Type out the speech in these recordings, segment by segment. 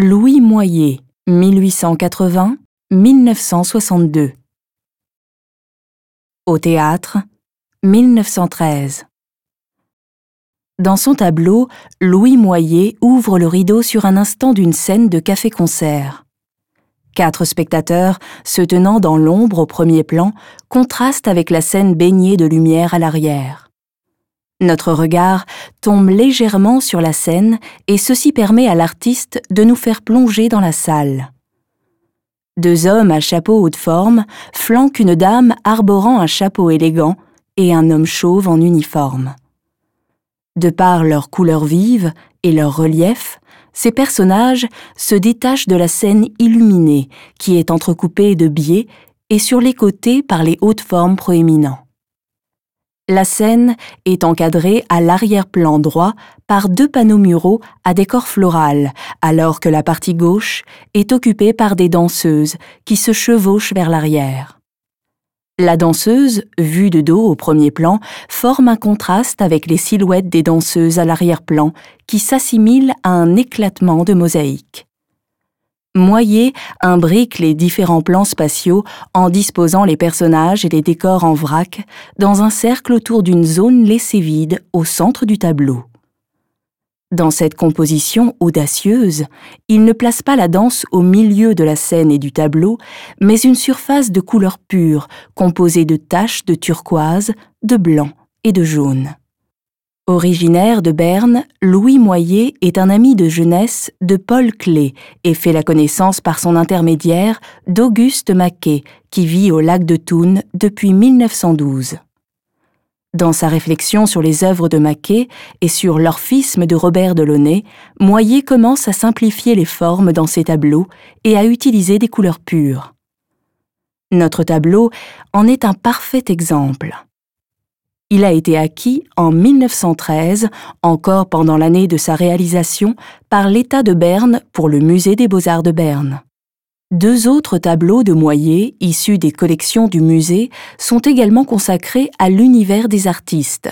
Louis Moyer, 1880-1962. Au théâtre, 1913. Dans son tableau, Louis Moyer ouvre le rideau sur un instant d'une scène de café-concert. Quatre spectateurs, se tenant dans l'ombre au premier plan, contrastent avec la scène baignée de lumière à l'arrière. Notre regard tombe légèrement sur la scène et ceci permet à l'artiste de nous faire plonger dans la salle. Deux hommes à chapeau haute forme flanquent une dame arborant un chapeau élégant et un homme chauve en uniforme. De par leur couleur vive et leur relief, ces personnages se détachent de la scène illuminée qui est entrecoupée de biais et sur les côtés par les hautes formes proéminents. La scène est encadrée à l'arrière-plan droit par deux panneaux muraux à décor floral, alors que la partie gauche est occupée par des danseuses qui se chevauchent vers l'arrière. La danseuse, vue de dos au premier plan, forme un contraste avec les silhouettes des danseuses à l'arrière-plan qui s'assimilent à un éclatement de mosaïque. Moyer imbrique les différents plans spatiaux en disposant les personnages et les décors en vrac dans un cercle autour d'une zone laissée vide au centre du tableau. Dans cette composition audacieuse, il ne place pas la danse au milieu de la scène et du tableau, mais une surface de couleur pure composée de taches de turquoise, de blanc et de jaune. Originaire de Berne, Louis Moyer est un ami de jeunesse de Paul Klee et fait la connaissance par son intermédiaire d'Auguste Maquet, qui vit au lac de Thun depuis 1912. Dans sa réflexion sur les œuvres de Maquet et sur l'orphisme de Robert Delaunay, Moyer commence à simplifier les formes dans ses tableaux et à utiliser des couleurs pures. Notre tableau en est un parfait exemple. Il a été acquis en 1913, encore pendant l'année de sa réalisation, par l'État de Berne pour le Musée des beaux-arts de Berne. Deux autres tableaux de Moyer, issus des collections du musée, sont également consacrés à l'univers des artistes.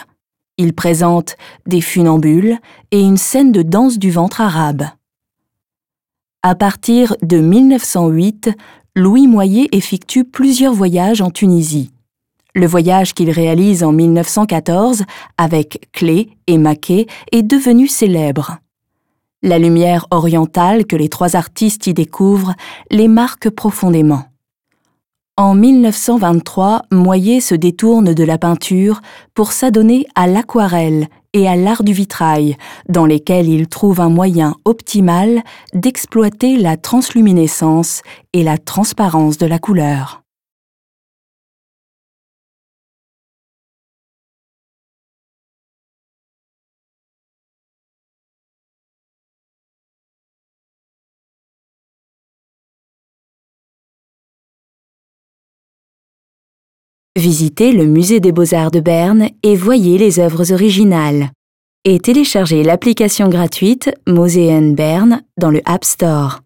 Ils présentent des funambules et une scène de danse du ventre arabe. À partir de 1908, Louis Moyer effectue plusieurs voyages en Tunisie. Le voyage qu'il réalise en 1914 avec Clé et Maquet est devenu célèbre. La lumière orientale que les trois artistes y découvrent les marque profondément. En 1923, Moyer se détourne de la peinture pour s'adonner à l'aquarelle et à l'art du vitrail, dans lesquels il trouve un moyen optimal d'exploiter la transluminescence et la transparence de la couleur. Visitez le Musée des beaux-arts de Berne et voyez les œuvres originales. Et téléchargez l'application gratuite Moseen Berne dans le App Store.